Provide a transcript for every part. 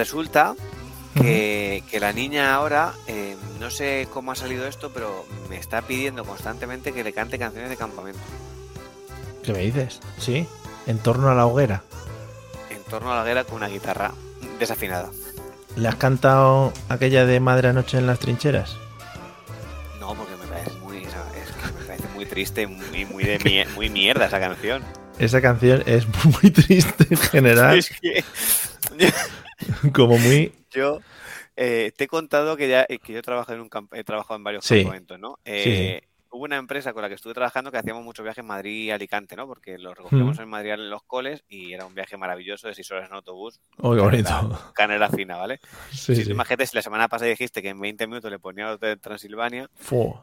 Resulta que, que la niña ahora, eh, no sé cómo ha salido esto, pero me está pidiendo constantemente que le cante canciones de campamento. ¿Qué me dices? Sí, en torno a la hoguera. En torno a la hoguera con una guitarra desafinada. ¿Le has cantado aquella de Madre Anoche en las trincheras? No, porque me parece muy, es que me parece muy triste, muy, muy, de mie- muy mierda esa canción. Esa canción es muy triste en general, Es que como muy... yo eh, te he contado que ya que yo trabajo en un he trabajado en varios Sí. campamentos, ¿no? Eh, Hubo una empresa con la que estuve trabajando que hacíamos muchos viajes Madrid y Alicante, ¿no? Porque los recogíamos Mm. en Madrid en los coles y era un viaje maravilloso de seis horas en autobús. Oh, qué bonito. Canela, fina, ¿vale? Sí, si sí. tú imagínate, si la semana pasada dijiste que en 20 minutos le poníamos de Transilvania,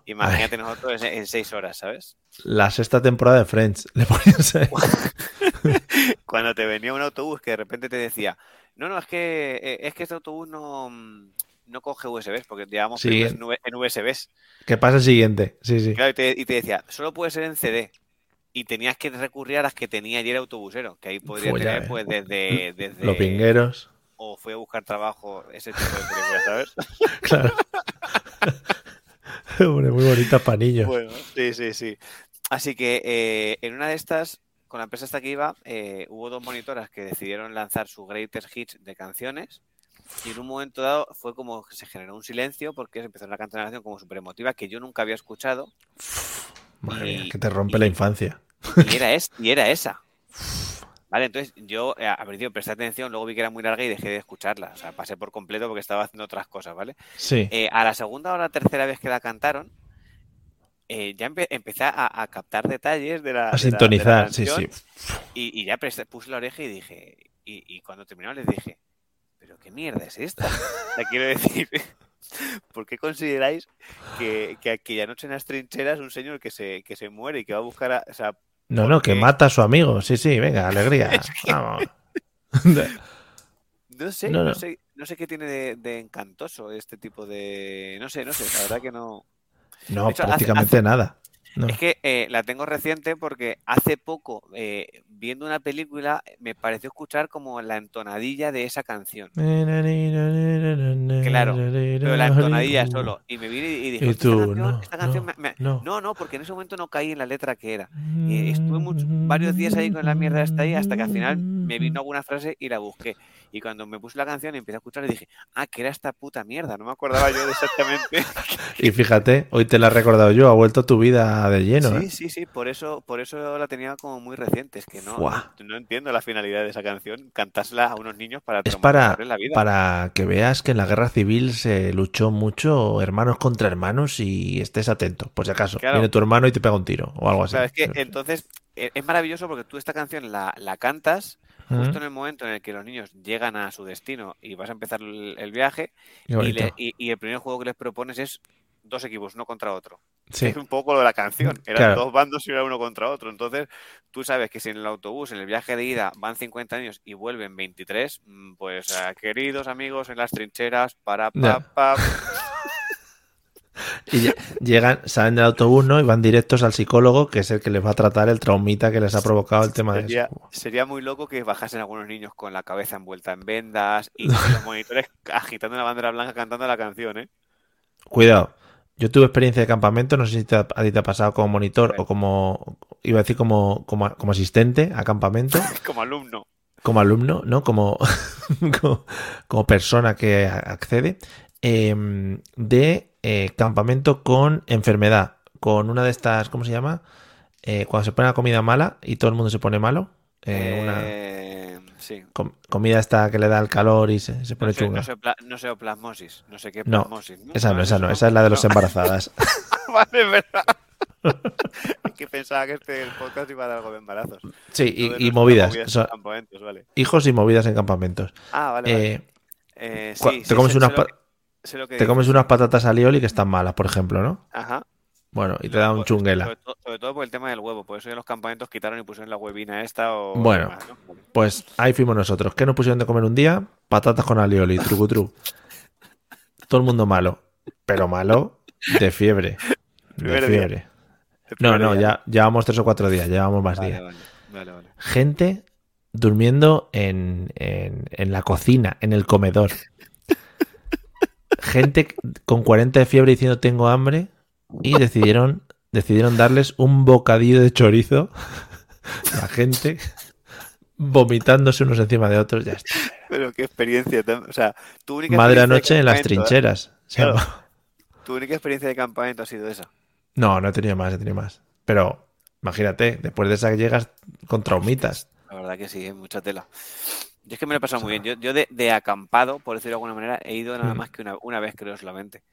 imagínate nosotros en, en seis horas, ¿sabes? La sexta temporada de Friends. Le ponías. Cuando te venía un autobús que de repente te decía, no, no, es que eh, es que este autobús no, mm, no coge USBs, porque llevamos Sí. en, USBs. ¿Qué pasa el siguiente? Sí, sí. Claro, y te, y te decía, solo puede ser en CD. Y tenías que recurrir a las que tenía ayer autobusero, que ahí podría Fue tener eh. pues desde, desde Los pingueros. o fui a buscar trabajo, ese tipo de películas, ¿sabes? Claro. Hombre, muy bonitas. Bueno, sí, sí, sí. Así que eh, en una de estas, con la empresa hasta que iba, eh, hubo dos monitoras que decidieron lanzar su greatest hits de canciones. Y en un momento dado fue como que se generó un silencio porque se empezó a cantar una canción como súper emotiva que yo nunca había escuchado. Madre mía, que te rompe y- la infancia. Y era, es, y era esa. Vale, entonces yo eh, a principio presté atención, luego vi que era muy larga y dejé de escucharla. O sea, pasé por completo porque estaba haciendo otras cosas, ¿vale? Sí. Eh, a la segunda o la tercera vez que la cantaron, eh, ya empe- empecé a, a captar detalles de la. A de la- de la sintonizar, sí, sí. Y, y ya presté- puse la oreja y dije. Y, y cuando terminó les dije, ¿pero qué mierda es esta? Sea, quiero decir, ¿por qué consideráis que, que aquella noche en las trincheras un señor que se, que se muere y que va a buscar a. O sea, No, no, que mata a su amigo. Sí, sí, venga, alegría. Es que- Vamos. no sé, No, no, no. sé, no sé qué tiene de, de encantoso este tipo de. No sé, no sé, la verdad que no. No, hace- prácticamente hace- nada. No. Es que eh, la tengo reciente porque hace poco, eh, viendo una película, me pareció escuchar como la entonadilla de esa canción. Claro, Pero la entonadilla solo. Y me vine y dije, Y "Hostia, tú, esta canción, no, esta canción no, me- me- no. no, porque en ese momento no caí en la letra que era. Eh, estuve mucho- varios días ahí con la mierda esta ahí hasta que al final me vino alguna frase y la busqué. Y cuando me puse la canción y empecé a escuchar, dije, ah, que era esta puta mierda. No me acordaba yo de exactamente. Y fíjate, hoy te la he recordado yo, ha vuelto tu vida de lleno. Sí, ¿eh? sí, sí, por eso, por eso la tenía como muy reciente. Es que no, no, entiendo la finalidad de esa canción. Cantársela a unos niños para Es para, traumatizarles la vida. para que veas que en la guerra civil se luchó mucho hermanos contra hermanos y estés atento, por si acaso. Claro. Viene tu hermano y te pega un tiro o algo así. Claro, es que entonces eh, es maravilloso porque tú esta canción la, la cantas justo en el momento en el que los niños llegan a su destino y vas a empezar el, el viaje y, le- y- y el primer juego que les propones es dos equipos, uno contra otro. Sí. Es un poco lo de la canción. Eran Claro. dos bandos y era uno contra otro. Entonces, tú sabes que si en el autobús, en el viaje de ida, van 50 años y vuelven 23, mm, pues, ah, queridos amigos en las trincheras, para, pa, pa, Y lle- llegan, salen del autobús, ¿no? Y van directos al psicólogo, que es el que les va a tratar el traumita que les ha provocado el tema de Sería, eso. sería muy loco que bajasen algunos niños con la cabeza envuelta en vendas y los monitores agitando la bandera blanca cantando la canción, ¿eh? Cuidado. Yo tuve experiencia de campamento, no sé si te ha- a ti te ha pasado como monitor o como, iba a decir como, como, como asistente a campamento, Como alumno. como alumno, ¿no? Como, como, como persona que accede, eh, de eh, campamento con enfermedad, con una de estas, ¿cómo se llama? Eh, cuando se pone la comida mala y todo el mundo se pone malo. eh, una Eh, sí. com- comida esta que le da el calor y se, se pone No sé, chunga. no, sé, pla- no sé plasmosis, no sé qué No, plasmosis. ¿no? Esa no, esa no, esa es la de los embarazadas. vale, es verdad. es que pensaba que este el podcast iba a dar algo de embarazos. Sí, y, movidas. vale. hijos y movidas en campamentos. Ah, vale. Eh, sí, te sí, comes unas lo sé lo que te comes unas patatas alioli que están malas, por ejemplo, ¿no? Ajá. Bueno, y te da un chunguela. Sobre todo, sobre todo por el tema del huevo. Por eso en los campamentos quitaron y pusieron la huevina esta o... Bueno. demás, ¿no? Pues ahí fuimos nosotros. ¿Qué nos pusieron de comer un día? Patatas con alioli, trucutru. Todo el mundo malo. Pero malo de fiebre. De fiebre. No, no, ya llevamos tres o cuatro días, llevamos más Vale, días. vale, vale, vale. Gente durmiendo en, en- en la cocina, en el comedor. Gente con 40 de fiebre diciendo tengo hambre y decidieron, decidieron darles un bocadillo de chorizo. La gente vomitándose unos encima de otros. Ya está. Pero qué experiencia. O sea, tu única Madre experiencia de anoche en las ¿eh? trincheras. O sea, Claro. Tu única experiencia de campamento ha sido esa. No, no he tenido más, he tenido más. Pero imagínate, después de esa llegas con traumitas. La verdad que sí, es mucha tela. Yo es que me lo he pasado muy bien. Yo, yo de, de acampado, por decirlo de alguna manera, he ido nada más que una, una vez, creo, solamente.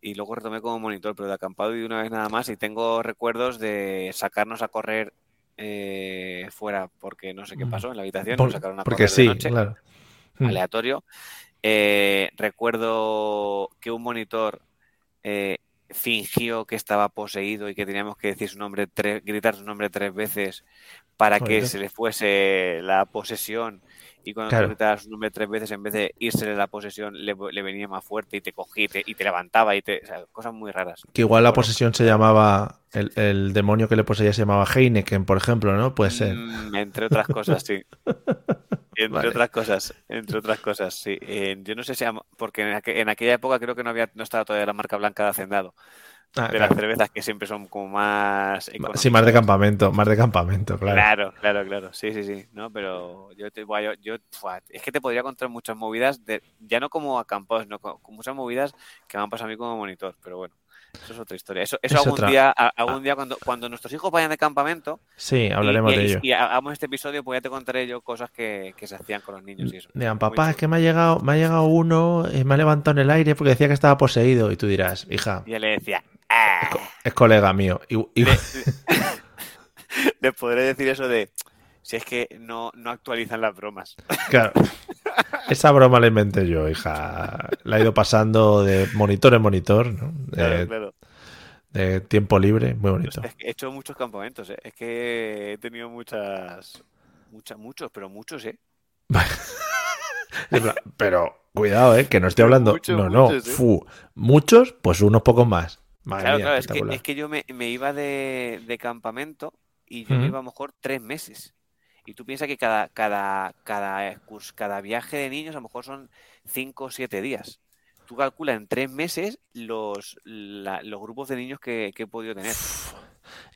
Y luego retomé como monitor, pero de acampado he ido una vez nada más y tengo recuerdos de sacarnos a correr eh, fuera porque no sé qué pasó en la habitación. Por- nos sacaron a porque correr de sí, noche, claro. Aleatorio. Eh, recuerdo que un monitor eh, fingió que estaba poseído y que teníamos que decir su nombre tres, gritar su nombre tres veces para que se le fuese la posesión. Y cuando Claro. tú gritabas su nombre tres veces, en vez de irse la posesión, le, le venía más fuerte y te cogía y te, y te levantaba y te. o sea, cosas muy raras. Que igual la posesión se llamaba, el, el demonio que le poseía se llamaba Heineken, por ejemplo, ¿no? Puede ser. Mm, entre otras cosas, sí. Entre Vale. otras cosas, entre otras cosas, sí. Eh, yo no sé si, porque en, aqu- en aquella época creo que no había, no estaba todavía la marca blanca de Hacendado, Ah, de las cervezas que siempre son como más Sí, económicas. más de campamento, más de campamento, claro. Claro, claro, claro. Sí, sí, sí. No, pero yo te yo, yo, es que te podría contar muchas movidas de, ya no como acampados, no con, con muchas movidas que me han pasado a mí como monitor, pero bueno. Eso es otra historia. Eso, eso Es algún otra. día, a- algún día cuando, cuando nuestros hijos vayan de campamento, Sí, hablaremos y, y- de ello. y hagamos este episodio, pues ya te contaré yo cosas que, que se hacían con los niños y eso. Digan, Muy papá, es que me ha llegado, me ha llegado uno, y me ha levantado en el aire porque decía que estaba poseído. Y tú dirás, hija, Y yo le decía, "Ah". es colega mío. Y, y- Le, le podré decir eso de, si es que no, no actualizan las bromas. claro, esa broma la inventé yo, hija. La he ido pasando de monitor en monitor, ¿no? Claro, De, claro. de tiempo libre, muy bonito. Es que he hecho muchos campamentos, ¿eh? Es que he tenido muchas, muchas, muchos, pero muchos, ¿eh? Pero cuidado, ¿eh? Que no estoy hablando. muchos, no, no. muchos, ¿eh? fu, muchos, pues unos pocos más. Madre claro, mía, claro, es que, es que yo me, me iba de, de campamento y yo me iba a lo mejor tres meses. Y tú piensas que cada, cada, cada, cada viaje de niños a lo mejor son cinco o siete días. Tú calculas en tres meses los, la- los grupos de niños que, que he podido tener.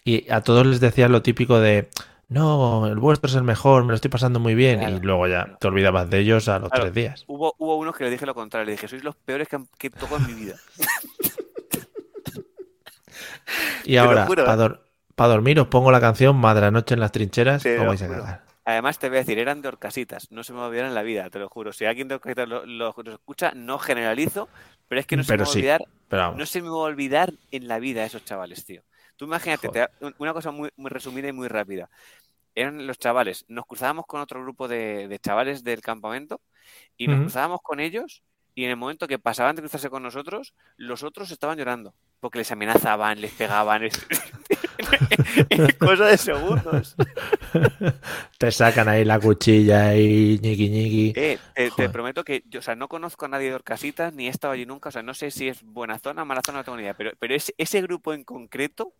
Y a todos les decías lo típico de, no, el vuestro es el mejor, me lo estoy pasando muy bien. Claro, y luego ya te olvidabas de ellos a los Claro. tres días. Hubo, hubo unos que le dije lo contrario, le dije, sois los peores que, que toco en mi vida. Y ahora, juro, para dormir, os pongo la canción Madre Noche en las trincheras, vais a cagar. Además, te voy a decir, eran de Orcasitas, no se me olvidará en la vida, te lo juro. Si alguien de Orcasitas lo, lo- lo escucha, no generalizo, pero es que no se Pero me va sí. olvidar, Pero no se me va a olvidar en la vida esos chavales, tío. Tú imagínate, te una cosa muy, muy resumida y muy rápida. Eran los chavales, nos cruzábamos con otro grupo de, de chavales del campamento y nos cruzábamos con ellos y en el momento que pasaban de cruzarse con nosotros, los otros estaban llorando. Porque les amenazaban, les pegaban. es- cosa de segundos. Te sacan ahí la cuchilla y ñiqui ñiqui. Eh, te, prometo que yo, o sea, no conozco a nadie de Orcasitas ni he estado allí nunca, o sea, no sé si es buena zona, mala zona, no tengo ni idea, pero, pero ese, ese grupo en concreto,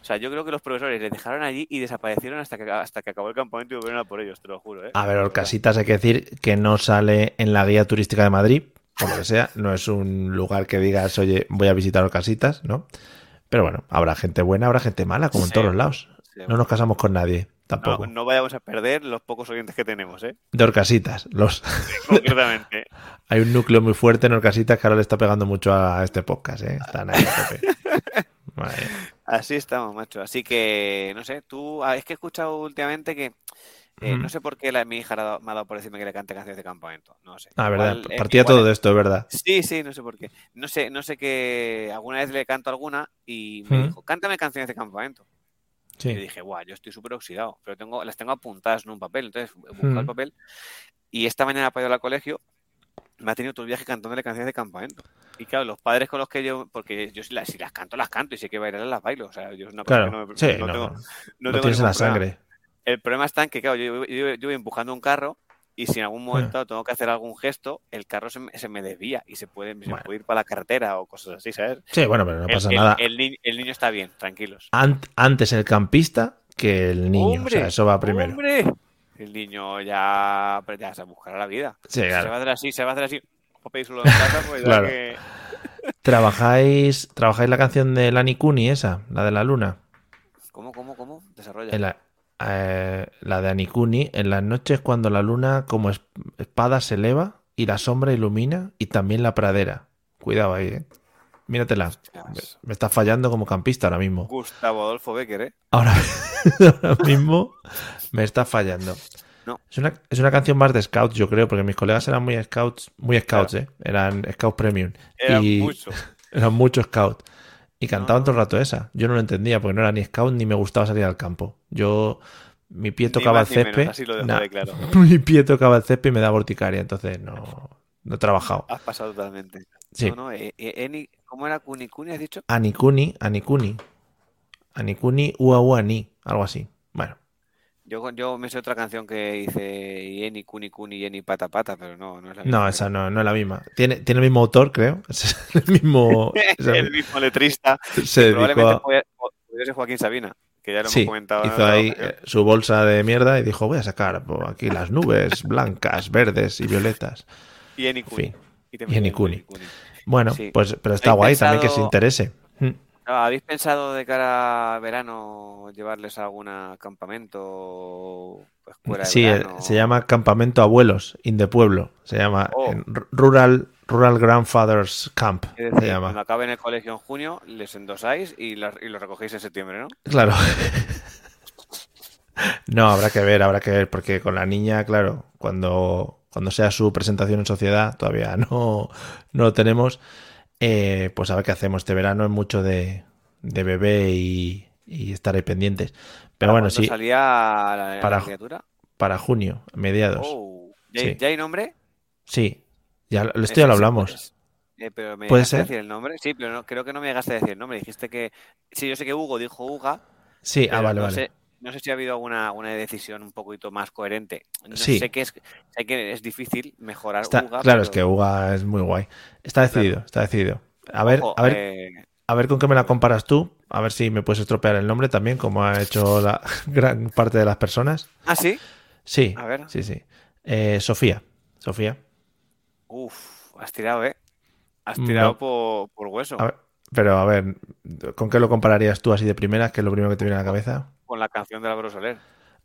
o sea, yo creo que los profesores les dejaron allí y desaparecieron hasta que, hasta que acabó el campamento y volvieron a por ellos, te lo juro, ¿eh? A ver. Orcasitas hay que decir que no sale en la guía turística de Madrid, por lo que sea, no es un lugar que digas, oye, voy a visitar Orcasitas, ¿no? Pero bueno, habrá gente buena, habrá gente mala, como en todos los lados. Sí, No nos casamos con nadie, tampoco. no vayamos a perder los pocos oyentes que tenemos, ¿eh? De Orcasitas. Los... Concretamente. Hay un núcleo muy fuerte en Orcasitas que ahora le está pegando mucho a este podcast, ¿eh? Están ahí. Así estamos, macho. Así que, no sé, tú, ah, es que he escuchado últimamente que, eh, Mm. no sé por qué la, mi hija me ha dado por decirme que le cante canciones de campamento, no sé. Ah, verdad. Igual, Partía igual todo de esto, es verdad. Sí, sí, no sé por qué. No sé, no sé qué. Alguna vez le canto alguna y me Mm. dijo, cántame canciones de campamento. Y Sí. dije, guau, yo estoy súper oxidado, pero tengo, las tengo apuntadas en un papel. Entonces, buscar el Mm. papel. Y esta mañana para ir al colegio, me ha tenido todo el viaje cantándole canciones de campamento. Y claro, los padres con los que yo, porque yo si las, si las canto, las canto y sé que bailarlas, las bailo. O sea, yo es una cosa Claro, que no, me- sí, no no, tengo, no no tengo tienes la sangre. El problema está en que, claro, yo, yo- yo voy empujando un carro y si en algún momento dado tengo que hacer algún gesto, el carro se me, se me desvía y se puede, se ir para la carretera o cosas así, ¿sabes? Sí, bueno, pero no pasa el, nada. El, ni- el niño está bien, tranquilos. Ant- antes el campista que el niño. ¡Hombre! o sea, eso va primero. ¡Hombre! El niño ya, pero ya se buscará la vida. Sí, Se va a claro. hacer así, se va a hacer así. O en casa, pues Claro. que... ¿Trabajáis, ¿Trabajáis la canción de Lani Kuni, esa? La de la luna. ¿Cómo, cómo, cómo? Desarrolla. En la, eh, la de Anikuni, en las noches cuando la luna como es- espada se eleva y la sombra ilumina y también la pradera. Cuidado ahí, ¿eh? Míratela. Me, está fallando como campista ahora mismo. Gustavo Adolfo Becker, ¿eh? Ahora, ahora mismo me está fallando. No. Es una, es una canción más de scouts, yo creo, porque mis colegas eran muy scouts, muy scouts, ¿eh? Eran scouts premium. Era y mucho. eran muchos scouts. Y cantaban No. todo el rato esa. Yo no lo entendía porque no era ni scout ni me gustaba salir al campo. Yo, mi pie tocaba el menos, césped. así lo dejo nah, de claro. mi pie tocaba el césped y me da vorticaria, entonces no, no he trabajado. Has pasado totalmente. Sí. No, no, eh, eh, ¿Cómo era Kuni Kuni, has dicho? Anikuni, Anikuni. Anikuni, Ua Ua Ni, algo así. Bueno, Yo, yo me sé otra canción que dice Eni Kuni Kuni Yeni Pata Pata, pero no, no es la misma. no, esa no, no es la misma. Tiene, tiene el mismo autor, creo. Es el mismo. es el- el mismo letrista. se dedicó Probablemente a- podría ser Joaquín Sabina, que ya lo Sí, hemos comentado. en hizo ahí ocasión. eh, su bolsa de mierda y dijo, voy a sacar por aquí las nubes blancas, verdes y violetas. Y Eni En Kuni. fin. Y te Y Eni metes Kuni. Bueno, Sí. pues, pero está ¿Habéis guay también que se interese. ¿Habéis pensado de cara a verano llevarles a algún campamento escuela de Sí, eh, verano? se llama Campamento Abuelos, in the Pueblo. Se llama Oh. Rural, Rural Grandfathers Camp. Se llama. cuando acaben el colegio en junio, les endosáis y, las- y los recogéis en septiembre, ¿no? Claro. No, habrá que ver, habrá que ver, porque con la niña, claro, cuando, cuando sea su presentación en sociedad, todavía no, no lo tenemos, eh, pues a ver qué hacemos. Este verano es mucho de, de bebé y, y estar ahí pendientes. Pero bueno, ¿Cuándo sí, salía la, la Para- criatura? para junio, mediados. Oh, ¿ya, Sí. ya hay nombre? Sí, ya lo- esto ya lo hablamos. puedes- eh, pero me ¿Puede ser? decir el nombre. Sí, pero no, creo que no me llegaste a decir el nombre. Dijiste que. Sí, yo sé que Hugo dijo Uga. Sí, ah, vale, no vale. Sé, no sé si ha habido alguna, alguna decisión un poquito más coherente. No Sí. sé que es, sé que es difícil mejorar Está- Uga. claro, es que Uga es muy guay. Está decidido, está decidido. A ver, ojo, a ver, eh, A ver con qué me la comparas tú. A ver si me puedes estropear el nombre también, como ha hecho la gran parte de las personas. Ah, sí. Sí, A ver. sí, sí. Eh, Sofía. Sofía. Uf, has tirado, ¿eh? Has No. tirado por, por hueso. A ver, pero a ver, ¿con qué lo compararías tú así de primeras? Que es lo primero que te viene a la cabeza. Con la canción de Álvaro Soler.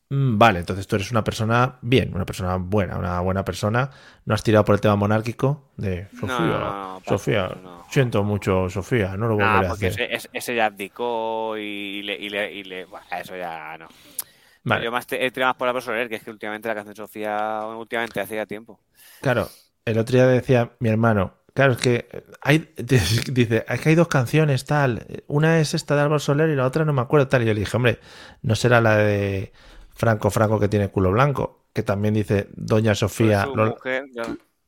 Mm, Vale, entonces tú eres una persona bien, una persona buena, una buena persona. No has tirado por el tema monárquico de Sofía. no, no, no, Sofía, no. siento mucho, Sofía, no lo volveré a porque hacer. ese, ya abdicó y le, y le, y le- buah, eso ya no. Vale. Yo más te, he tirado más por Álvaro Soler, que es que últimamente la canción de Sofía, bueno, últimamente hacía tiempo. Claro, el otro día decía mi hermano, claro, es que hay, dice, es que hay dos canciones, tal, una es esta de Álvaro Soler y la otra no me acuerdo, tal, y yo le dije, hombre, no será la de Franco Franco que tiene culo blanco, que también dice Doña Sofía, lo, mujer,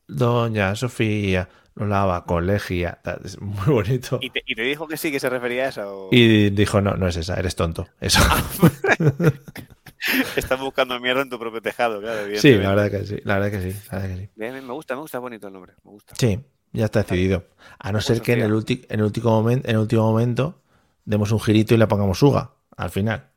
Doña Sofía lo lava, colegia. Es muy bonito. ¿Y te, ¿Y te, dijo que sí, que se refería a eso? Y dijo, no, no es esa, eres tonto. Eso. Estás buscando mierda en tu propio tejado, claro. Sí, la verdad que sí, la verdad que sí. La verdad que sí. Me gusta, me gusta bonito el nombre. Me gusta. Sí, ya está decidido. A no ser que en el, en, el último momento, en el último momento demos un girito y le pongamos Uga al final.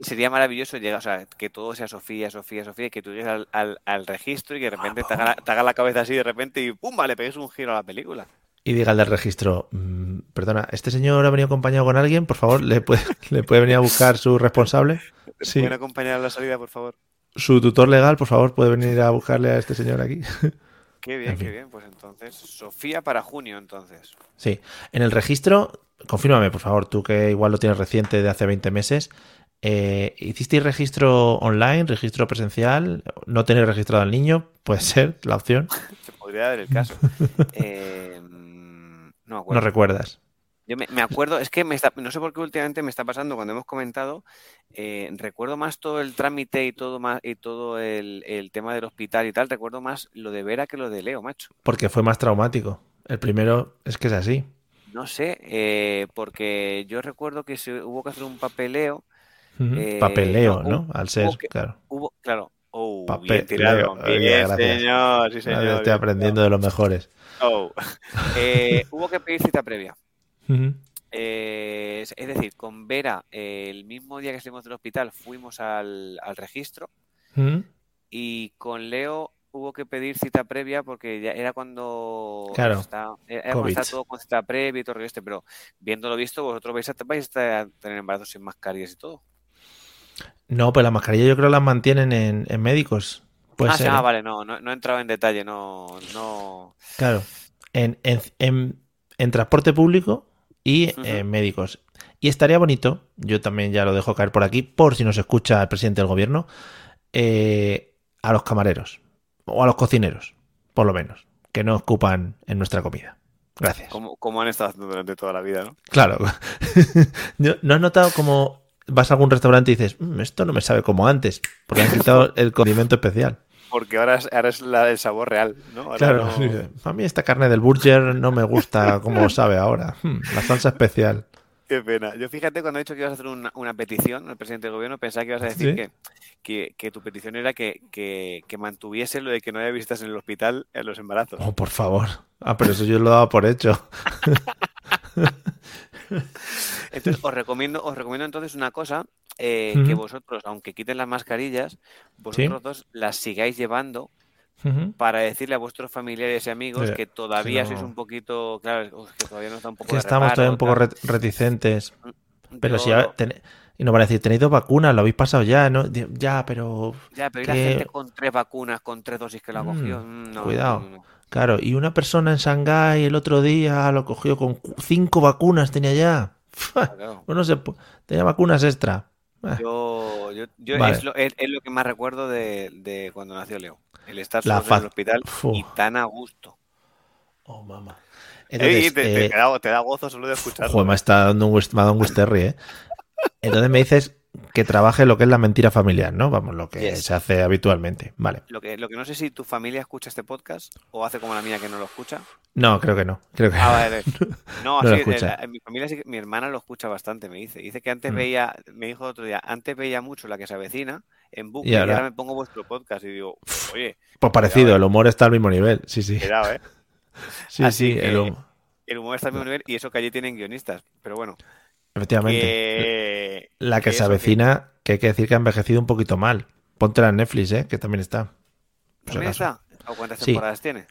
Sería maravilloso llegar, o sea, que todo sea Sofía, Sofía, Sofía, y que tú llegues al, al, al registro y que de repente te haga, te haga, la cabeza así de repente y ¡pum! le pegues un giro a la película. Y diga al del registro, mmm, perdona, ¿este señor ha venido acompañado con alguien? Por favor, ¿le puede, ¿le puede venir a buscar su responsable? Sí. ¿Pueden acompañar a la salida, por favor? Su tutor legal, por favor, puede venir a buscarle a este señor aquí. Qué bien, en fin. qué bien. Pues entonces, Sofía para junio, entonces. Sí. En el registro, confírmame, por favor, tú que igual lo tienes reciente de hace 20 meses. Eh, ¿Hicisteis registro online, registro presencial? ¿No tener registrado al niño? Puede ser la opción. Se podría dar el caso. eh, no, no recuerdas. Yo me, me, acuerdo, es que me está, no sé por qué últimamente me está pasando cuando hemos comentado, eh, recuerdo más todo el trámite y todo más y todo el, el, tema del hospital y tal, recuerdo más lo de Vera que lo de Leo, macho. Porque fue más traumático. El primero es que es así. No sé, eh, porque yo recuerdo que se, hubo que hacer un papeleo. Uh -huh. eh, papeleo, no, ¿no? Al ser, que, claro. Hubo, claro. Oh, Papel, bien tirado. Leo. Bien, Gracias. señor, sí, señor. Estoy aprendiendo de los mejores. Oh. Hubo que pedir cita previa. Uh -huh. Eh, es decir, con Vera, eh, el mismo día que salimos del hospital, fuimos al, al registro Uh -huh. y con Leo hubo que pedir cita previa porque ya era cuando Claro, está, era cuando COVID. está todo con cita previa y todo el este, pero viéndolo visto, vosotros vais a, vais a tener embarazos sin mascarillas y todo. No, pues la mascarilla yo creo las mantienen en, en médicos. Ah, ah, ¿eh? vale, no, no, no he entrado en detalle, no, no. Claro. En, en, en, en transporte público y en médicos. Y estaría bonito, yo también ya lo dejo caer por aquí, por si nos escucha el presidente del gobierno, eh, a los camareros o a los cocineros, por lo menos, que no ocupan en nuestra comida. Gracias. Como, como han estado haciendo durante toda la vida, ¿no? Claro. ¿No has notado como vas a algún restaurante y dices, "Mm, esto no me sabe como antes? Porque han quitado el condimento especial. Porque ahora es, ahora es la, el sabor real, ¿no? Ahora Claro. no- A mí esta carne del burger no me gusta como sabe ahora. Hmm, La salsa especial. Qué pena. Yo fíjate, cuando he dicho que ibas a hacer una, una petición al presidente del gobierno, pensaba que ibas a decir ¿Sí? que, que, que tu petición era que, que, que mantuviese lo de que no haya visitas en el hospital en los embarazos. Oh, por favor. Ah, pero eso yo lo daba por hecho. Entonces, os recomiendo, os recomiendo entonces una cosa, eh, que vosotros, aunque quiten las mascarillas, vosotros dos las sigáis llevando para decirle a vuestros familiares y amigos Sí, que todavía si no- sois un poquito, claro, que todavía nos da un poco Que de estamos reparo, todavía un poco reticentes. Pero Yo- si a- ten- Y nos van a decir, tenéis dos vacunas, lo habéis pasado ya, ¿no? Ya, pero... Ya, pero ¿y la gente con tres vacunas, con tres dosis que lo ha Mm, cogido? Mm, no, cuidado. no, no, no. Claro, y una persona en Shanghái el otro día lo cogió con cinco vacunas, tenía ya. Claro. Bueno, se pu- tenía vacunas extra. Ah, Yo, yo, yo Vale. es, lo, es, es lo que más recuerdo de, de cuando nació Leo. El estar La solo en el hospital Fu. y tan a gusto. Oh, mamá. Ey, Entonces, te, te- eh, te da, te da gozo solo de escucharlo. Joder, me está dando un, me ha dado un Wisterri, ¿eh? Entonces me dices que trabaje lo que es la mentira familiar, ¿no? Vamos, lo que Yes. se hace habitualmente. Vale. Lo que, lo que no sé si tu familia escucha este podcast o hace como la mía que no lo escucha. No, creo que no. Creo que Ah, vale. No, No eh, en mi familia sí que- mi hermana lo escucha bastante, me dice. Dice que antes Mm. veía, me dijo otro día, antes veía mucho la que se avecina en bucle Y y ahora- me pongo vuestro podcast y digo, oye, Pues parecido, Cuidado, el humor está al mismo nivel. Sí, sí. cuidado, ¿eh? Sí, Así sí, que- el hum- El humor está al mismo nivel y eso que allí tienen guionistas. Pero bueno, Efectivamente. que... La que se avecina, que hay que decir que ha envejecido un poquito mal. Póntela en Netflix, ¿eh? Que también está. ¿También está? ¿O cuántas Sí. temporadas tiene?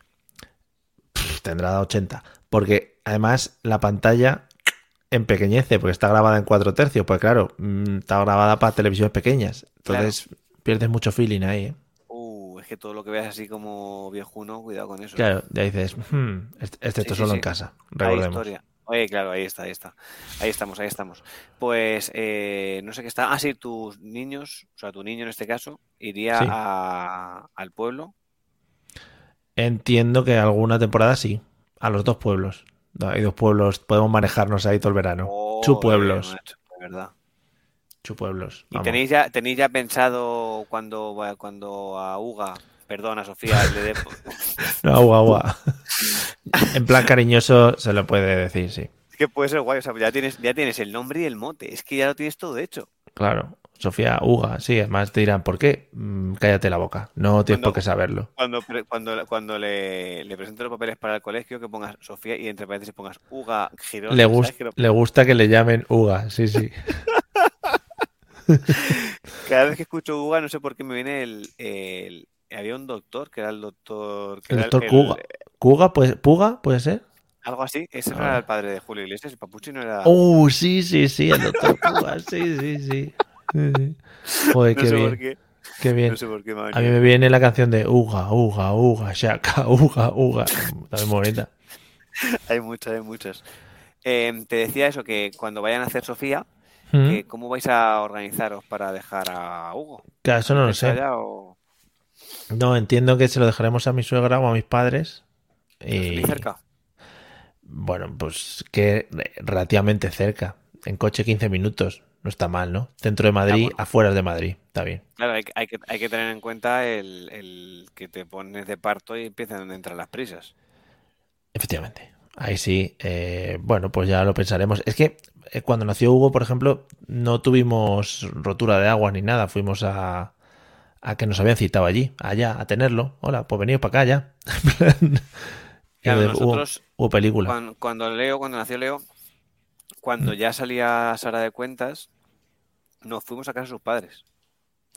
Pff, Tendrá 80. Porque además la pantalla empequeñece, porque está grabada en 4 tercios. Pues claro, mm, está grabada para televisiones pequeñas. Entonces pierdes mucho feeling ahí, ¿eh? Uh, es que todo lo que veas así como viejuno, cuidado con eso. Claro, ya dices, hmm, este, este Sí, esto sí, solo sí. en casa. Hay Recordemos. historia. Oye, claro, ahí está, ahí está. Ahí estamos, ahí estamos. Pues eh, no sé qué está. Ah, sí, tus niños, o sea, tu niño en este caso, iría Sí. a- al pueblo. Entiendo que alguna temporada sí. A los dos pueblos. Hay dos pueblos, podemos manejarnos ahí todo el verano. Chu Joder, pueblos. de verdad. Chu pueblos. ¿Y tenéis ya, tenéis ya pensado cuando, cuando a Uga, perdón, a Sofía, le dé... No, uga, uga. En plan cariñoso se lo puede decir, sí. Es que puede ser guay, o sea, ya tienes, ya tienes el nombre y el mote, es que ya lo tienes todo hecho. Claro. Sofía Uga, sí, además te dirán, ¿por qué? Mm, cállate la boca, no tienes Cuando- por qué saberlo. Cuando, cuando, cuando le, le presento los papeles para el colegio, que pongas Sofía y entre paréntesis pongas Uga Girón. Le, ¿sabes gus- que lo- le gusta que le llamen Uga, sí, sí. Cada vez que escucho Uga, no sé por qué me viene el, el- Había un doctor que era el doctor. que El doctor Kuga. ¿Kuga? Puede, ¿Puga? ¿Puede ser? Algo así. Ese no Ah. era el padre de Julio Iglesias, el Papuchi no era. Oh, sí, sí, sí, el doctor Kuga, sí, sí, sí. Sí, sí. Joder, no qué sé bien, por qué. qué bien. No sé por qué me A mí me viene la canción de Uga, Uga, Uga, Shaka, Uga, Uga. También bonita. Hay muchas, hay muchas. Eh, te decía eso, que cuando vayan a hacer Sofía, Mm. que ¿cómo vais a organizaros para dejar a Hugo? Claro, eso no lo ¿Está sé. o No, entiendo que se lo dejaremos a mi suegra o a mis padres. Y, cerca? Bueno, pues que relativamente cerca. En coche 15 minutos. No está mal, ¿no? Centro de Madrid, bueno. afuera de Madrid. Está bien. Claro, hay, que- hay que, hay que tener en cuenta el, el que te pones de parto y empiezan a entrar las prisas. Efectivamente. Ahí sí. eh, bueno, pues ya lo pensaremos. Es que eh, cuando nació Hugo, por ejemplo, no tuvimos rotura de agua ni nada. Fuimos a, a que nos habían citado allí, allá, a tenerlo. Hola, pues venido para acá ya. Y Claro, de- nosotros hubo película. Cuando, cuando Leo, cuando nació Leo, cuando Mm. ya salía Sara de cuentas, nos fuimos a casa de sus padres.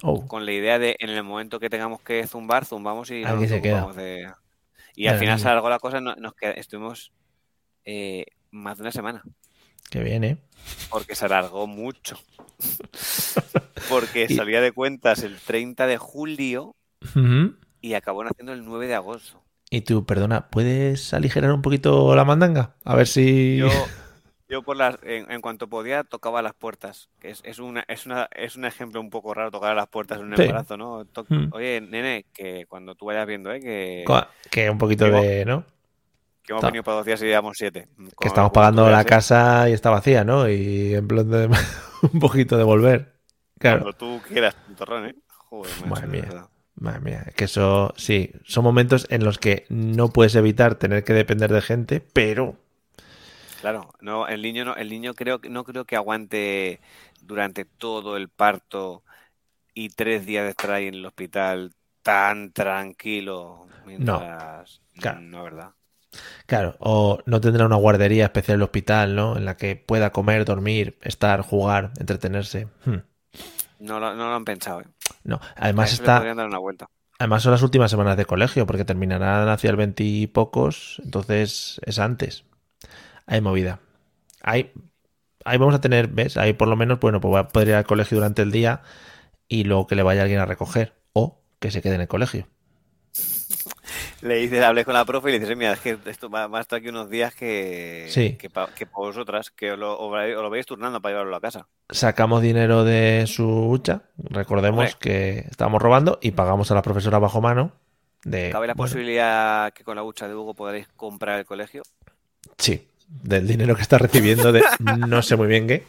Oh, Con la idea de en el momento que tengamos que zumbar, zumbamos y nos se queda. de. Y al final se alargó la cosa, no- nos estuvimos eh, más de una semana. Qué bien, ¿eh? Porque se alargó mucho. Porque salía de cuentas el 30 de julio y acabó naciendo el 9 de agosto. Y tú, perdona, ¿puedes aligerar un poquito la mandanga? A ver si... Yo, yo por las, en, en cuanto podía, tocaba las puertas. Es, es, una, es, una, es un ejemplo un poco raro tocar a las puertas en un Sí. embarazo, ¿no? To- Mm. Oye, nene, que cuando tú vayas viendo, ¿eh? Que, Que un poquito de, ¿no? Que hemos venido para dos días y llevamos siete. Que estamos pagando la ¿eh? casa y está vacía, ¿no? Y en plan de un poquito de volver. Claro. Cuando tú quieras, torrón, ¿eh? Joder, macho, Madre mía. Madre mía, es que eso, sí, son momentos en los que no puedes evitar tener que depender de gente, pero Claro, no, el niño no, el niño creo que no creo que aguante durante todo el parto y tres días de estar ahí en el hospital tan tranquilo mientras claro. no, ¿verdad? Claro, o no tendrá una guardería especial en el hospital, ¿no? En la que pueda comer, dormir, estar, jugar, entretenerse. Hmm, No lo, no lo han pensado, ¿eh? No, además está, dar una vuelta. además son las últimas semanas de colegio, porque terminarán hacia el 20 y pocos, entonces es antes. Hay movida. Ahí, ahí vamos a tener, ¿ves? Ahí por lo menos, bueno, pues va a poder ir al colegio durante el día y luego que le vaya alguien a recoger o que se quede en el colegio. Le dices, hablé con la profe y le dices, mira, es que esto va, va a estar aquí unos días que, Sí. que, pa- que para vosotras, que os lo, os vais- os lo vais turnando para llevarlo a casa. Sacamos dinero de su hucha, recordemos Hombre. que estábamos robando y pagamos a la profesora bajo mano. De, ¿Cabe la bueno, posibilidad que con la hucha de Hugo podréis comprar el colegio? Sí, del dinero que está recibiendo de no sé muy bien qué.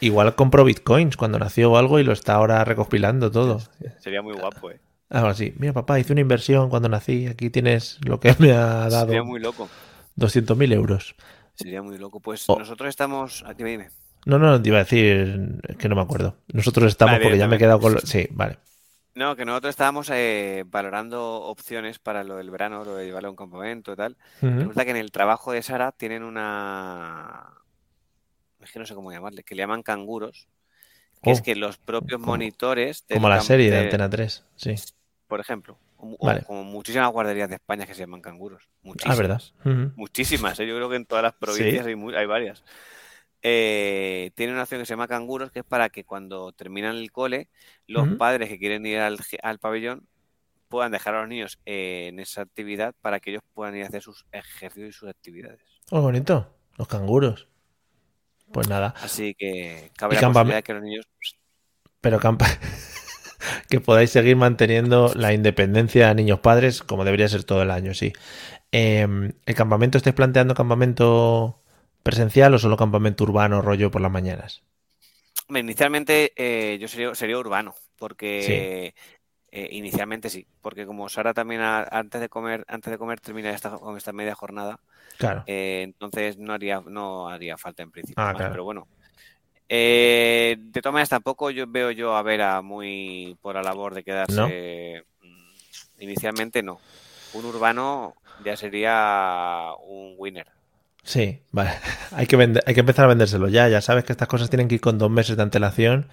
Igual compró bitcoins cuando nació o algo y lo está ahora recopilando todo. Sería muy guapo, ¿eh? Algo así. Mira, papá, hice una inversión cuando nací. Aquí tienes lo que me ha dado. Sería muy loco. 200.000 euros. Sería muy loco. Pues Oh. nosotros estamos. Aquí dime. No, no, te iba a decir que no me acuerdo. Nosotros estamos Vale, porque ya me he quedado con... lo- Sí, vale. No, que nosotros estábamos eh, valorando opciones para lo del verano, lo de llevarlo a un campamento y tal. Ujú. Resulta que en el trabajo de Sara tienen una. Es que no sé cómo llamarle, que le llaman canguros. Que es Oh, que los propios monitores. Como la serie de de- Antena 3. Sí. Por ejemplo. O, o Vale. como muchísimas guarderías de España que se llaman canguros. Ah, Muchísimas. ¿verdad? Ujú. Muchísimas, ¿eh? yo creo que en todas las provincias hay, mu- hay varias. Eh, tiene una opción que se llama canguros, que es para que cuando terminan el cole, los padres que quieren ir al, al pabellón puedan dejar a los niños en esa actividad para que ellos puedan ir a hacer sus ejercicios y sus actividades. Oh, bonito. Los canguros. Pues nada. Así que cabe la posibilidad de que los niños... Pero campa- que podáis seguir manteniendo la independencia de niños padres, como debería ser todo el año, sí. Eh, ¿El campamento estáis planteando campamento presencial o solo campamento urbano, rollo por las mañanas? Inicialmente eh, yo sería, sería urbano, porque Eh, inicialmente sí, porque como Sara también antes de comer, antes de comer termina esta, con esta media jornada, Claro. eh, entonces no haría, no haría falta en principio. Ah, más, claro. Pero bueno. Eh, de todas maneras, tampoco yo veo yo a Vera muy por la labor de quedarse. mm, Inicialmente no. Un urbano ya sería un winner. Sí, vale. Hay que, vender- hay que empezar a vendérselo ya. Ya sabes que estas cosas tienen que ir con dos meses de antelación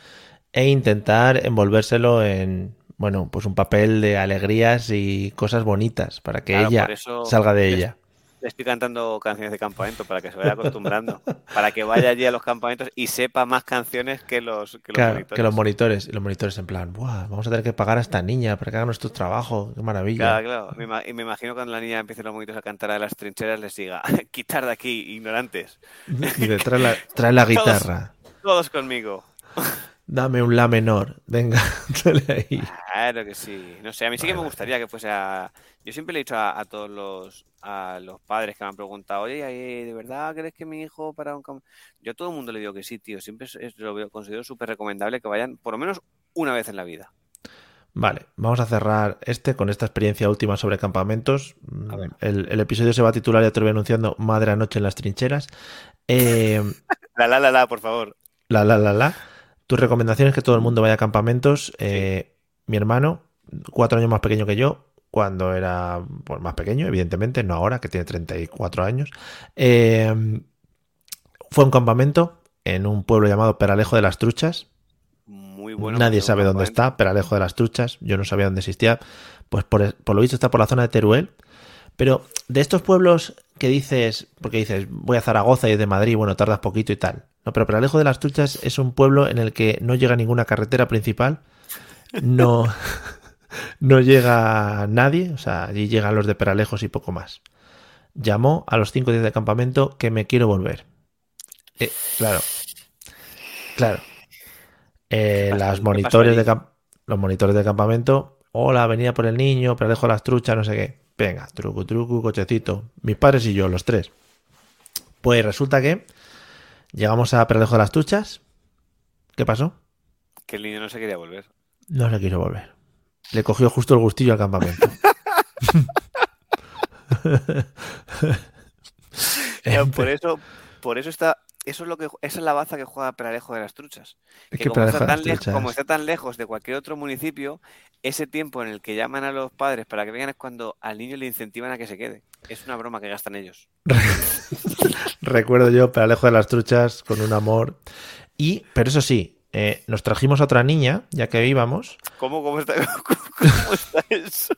e intentar envolvérselo en, bueno, pues un papel de alegrías y cosas bonitas para que Claro, ella eso salga de ella. Le estoy cantando canciones de campamento para que se vaya acostumbrando, para que vaya allí a los campamentos y sepa más canciones que los, que los Claro, monitores. que los monitores, y los monitores en plan, Buah, vamos a tener que pagar a esta niña para que haga nuestro trabajo, qué maravilla. Claro, claro. Y me imagino cuando la niña empiece los monitores a cantar a las trincheras, les diga, quitar de aquí, ignorantes. Y le trae la, trae la Todos. guitarra, Todos conmigo. Dame un la menor, venga, dale ahí. Claro que sí. No sé, a mí sí que me gustaría que fuese a... Yo siempre le he dicho a, a todos los, a los padres que me han preguntado, oye, ¿de verdad crees que mi hijo para un camp-?" Yo a todo el mundo le digo que sí, tío. Siempre es- lo veo, considero súper recomendable que vayan por lo menos una vez en la vida. Vale, vamos a cerrar este con esta experiencia última sobre campamentos. Mm. El, el episodio se va a titular, ya te lo voy anunciando, Madre anoche en las trincheras. Eh, La, la, la, la, por favor. la, la, la, la. Tus recomendaciones que todo el mundo vaya a campamentos. Eh, Mi hermano, cuatro años más pequeño que yo, cuando era pues, más pequeño, evidentemente, no ahora, que tiene 34 años, eh, fue a un campamento en un pueblo llamado Peralejo de las Truchas. Muy bueno. Nadie muy sabe dónde está, Peralejo de las Truchas. Yo no sabía dónde existía. Pues por, por lo visto está por la zona de Teruel. Pero de estos pueblos que dices, porque dices, voy a Zaragoza y es de Madrid, bueno, tardas poquito y tal. No, pero Peralejo de las Truchas es un pueblo en el que no llega ninguna carretera principal. No, no llega nadie. O sea, allí llegan los de Peralejos y poco más. Llamó a los cinco días de campamento que me quiero volver. Eh, claro. Claro. Eh, las ¿Qué monitores de los monitores de campamento. Hola, venía por el niño, pero dejo las truchas, no sé qué. Venga, truco, truco, cochecito. Mis padres y yo, los tres. Pues resulta que llegamos a Peralejo de las Truchas. ¿Qué pasó? Que el niño no se quería volver. No se quiso volver. Le cogió justo el gustillo al campamento. Por eso, por eso está, eso es lo que, esa es la baza que juega Peralejo de las Truchas. Que que como, está de las tan lejos, Truchas- como está tan lejos de cualquier otro municipio, ese tiempo en el que llaman a los padres para que vengan es cuando al niño le incentivan a que se quede. Es una broma que gastan ellos. Recuerdo yo Peralejo de las Truchas con un amor. Y, pero eso sí, eh, nos trajimos a otra niña, ya que íbamos, ¿Cómo, cómo está, cómo está eso?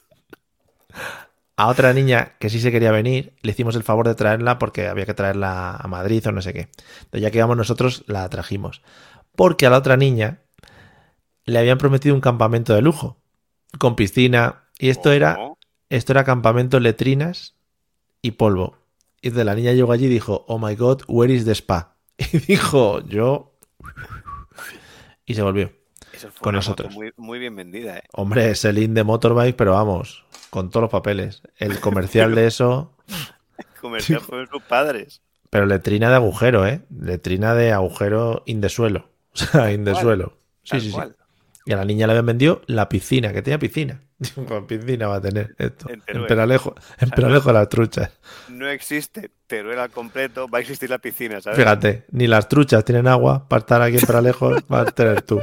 a otra niña que sí se quería venir, le hicimos el favor de traerla porque había que traerla a Madrid o no sé qué. Entonces, ya que íbamos nosotros, la trajimos. Porque a la otra niña le habían prometido un campamento de lujo, con piscina, y esto era, ¿Cómo? esto era campamento letrinas y polvo. Y de la niña llegó allí y dijo, oh my god, where is the spa? Y dijo, yo... Y se volvió. Eso fue con una nosotros. moto muy, muy bien vendida, ¿eh? Hombre, es el in de Motorbike, pero vamos, con todos los papeles. El comercial de eso, Comercial fueron sus padres. pero letrina de agujero, ¿eh? Letrina de agujero in de suelo. O sea, in de cual, suelo. Sí, sí, sí. Y a la niña le habían vendido la piscina, que tenía piscina. Con piscina va a tener esto. En. Peralejo, en Peralejo las truchas. No existe Teruel al completo, va a existir la piscina, ¿sabes? Fíjate, ni las truchas tienen agua para estar aquí en Peralejo, vas a tener tú.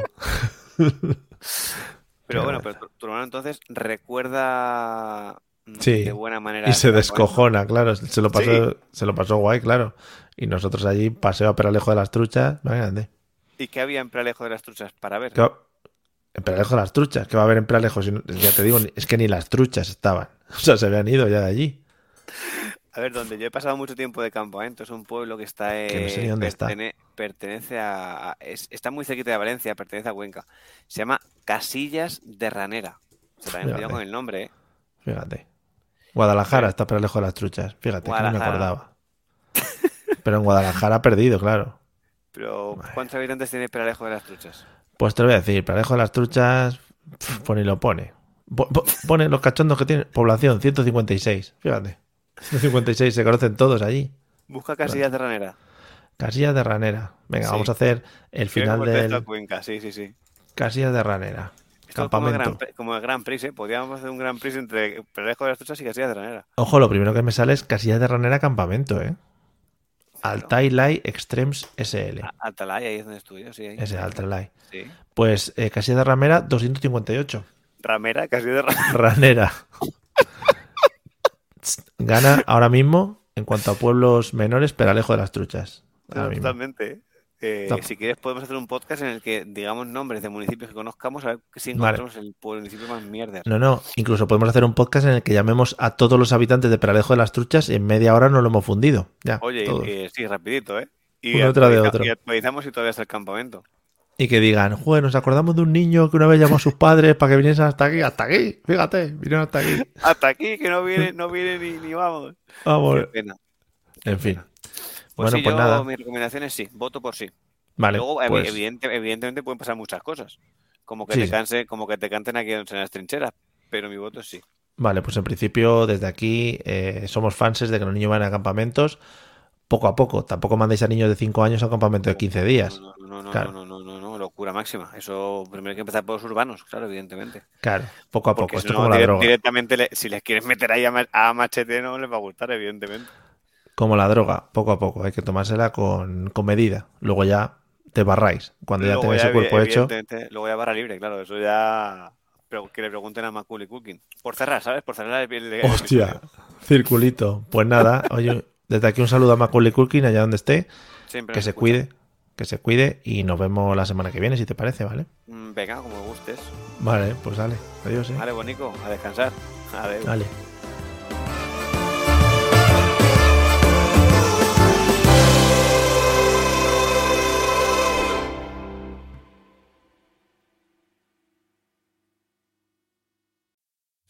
Pero bueno, pero tu, tu hermano entonces recuerda mm, Sí. de buena manera. Y se descojona, claro. Se lo pasó, Sí. se lo pasó guay, claro. Y nosotros allí, paseo a Peralejo de las truchas, imagínate. ¿Y qué había en Pralejo de las Truchas para ver? ¿Qué va- En Peralejo de las truchas, ¿qué va a haber en Peralejo? Si no- ya te digo, es que ni las truchas estaban. O sea, se habían ido ya de allí. A ver, donde yo he pasado mucho tiempo de campamento, es un pueblo que está Que no sé ni eh, dónde está. pertene- pertenece a, a- es- está muy cerquita de Valencia, pertenece a Cuenca. Se llama Casillas de Ranera. Se también me Fíjate. con el nombre, ¿eh? Fíjate. Guadalajara está Peralejo de las truchas. Fíjate, que no me acordaba. Pero en Guadalajara ha perdido, claro. Pero ¿cuántos habitantes tiene Pralejo de las Truchas? Pues te lo voy a decir, Peralejo de las truchas, pone y lo pone. Po- po- Pone los cachondos que tiene. Población, 156. Fíjate. 156, se conocen todos allí. Busca Casillas de Ranera. Casillas de Ranera. Venga, Sí. vamos a hacer el final del Cuenca, sí, sí, sí. Casillas de Ranera. Esto es como el, Campamento. Gran, como el Gran Prix, ¿eh? Podríamos hacer un Gran Prix entre Peralejo de las Truchas y Casillas de Ranera. Ojo, lo primero que me sale es Casillas de Ranera Campamento, ¿eh? Altai Lai Extremes SL. A- Atalaya, ahí es donde estudio, sí. Ahí. Ese Altai Lai. sí. Pues eh, Casillas de Ramera 258. Ramera, Casillas de Ranera. Ranera. Gana ahora mismo en cuanto a pueblos menores, Peralejo de las Truchas. Mismo. Totalmente. Eh, si quieres podemos hacer un podcast en el que digamos nombres de municipios que conozcamos a ver si Vale. encontramos el municipio más mierda. No, no, incluso podemos hacer un podcast en el que llamemos a todos los habitantes de Peralejo de las Truchas y en media hora nos lo hemos fundido. Ya, Oye, eh, sí, rapidito, ¿eh? Y Uno tras de actualiza- otro. Y actualizamos y todavía está el campamento. Y que digan, joder, nos acordamos de un niño que una vez llamó a sus padres para que viniesen hasta aquí, hasta aquí, fíjate, vinieron hasta aquí. Hasta aquí, que no viene, no viene ni, ni vamos. Vamos, Qué pena. en fin. Pues bueno, sí, pues yo, nada. mi recomendación es sí, voto por sí. Vale, Luego, pues, evidente- evidentemente pueden pasar muchas cosas. Como que Sí, te sí. canse, como que te canten aquí en las trincheras. Pero mi voto es sí. vale, pues en principio desde aquí eh, somos fans de que los niños vayan a campamentos poco a poco. Tampoco mandéis a niños de 5 años a un campamento de 15 días. No, no, no, no, Claro. no, no, no, no, locura máxima. Eso primero hay que empezar por los urbanos, claro, evidentemente. Claro, poco a Porque poco. si Esto no, como la droga. directamente, le- si les quieres meter ahí a, ma- a machete, no les va a gustar, evidentemente. Como la droga, poco a poco. Hay que tomársela con, con medida. Luego ya te barráis. Cuando ya ya, el cuerpo hecho. Luego ya barra libre, claro, eso ya. Pero que le pregunten a Macaulay Cooking. Por cerrar, ¿sabes? Por cerrar el, el- el Hostia, episodio. circulito. Pues nada, oye, desde aquí un saludo a Macaulay Culkin, allá donde esté. Siempre Que se escucha. cuide, que se cuide y nos vemos la semana que viene, si te parece, ¿vale? Mm, Venga, como gustes. Vale, pues dale. Adiós, ¿eh? Vale, bonico, a descansar. Adiós. Dale.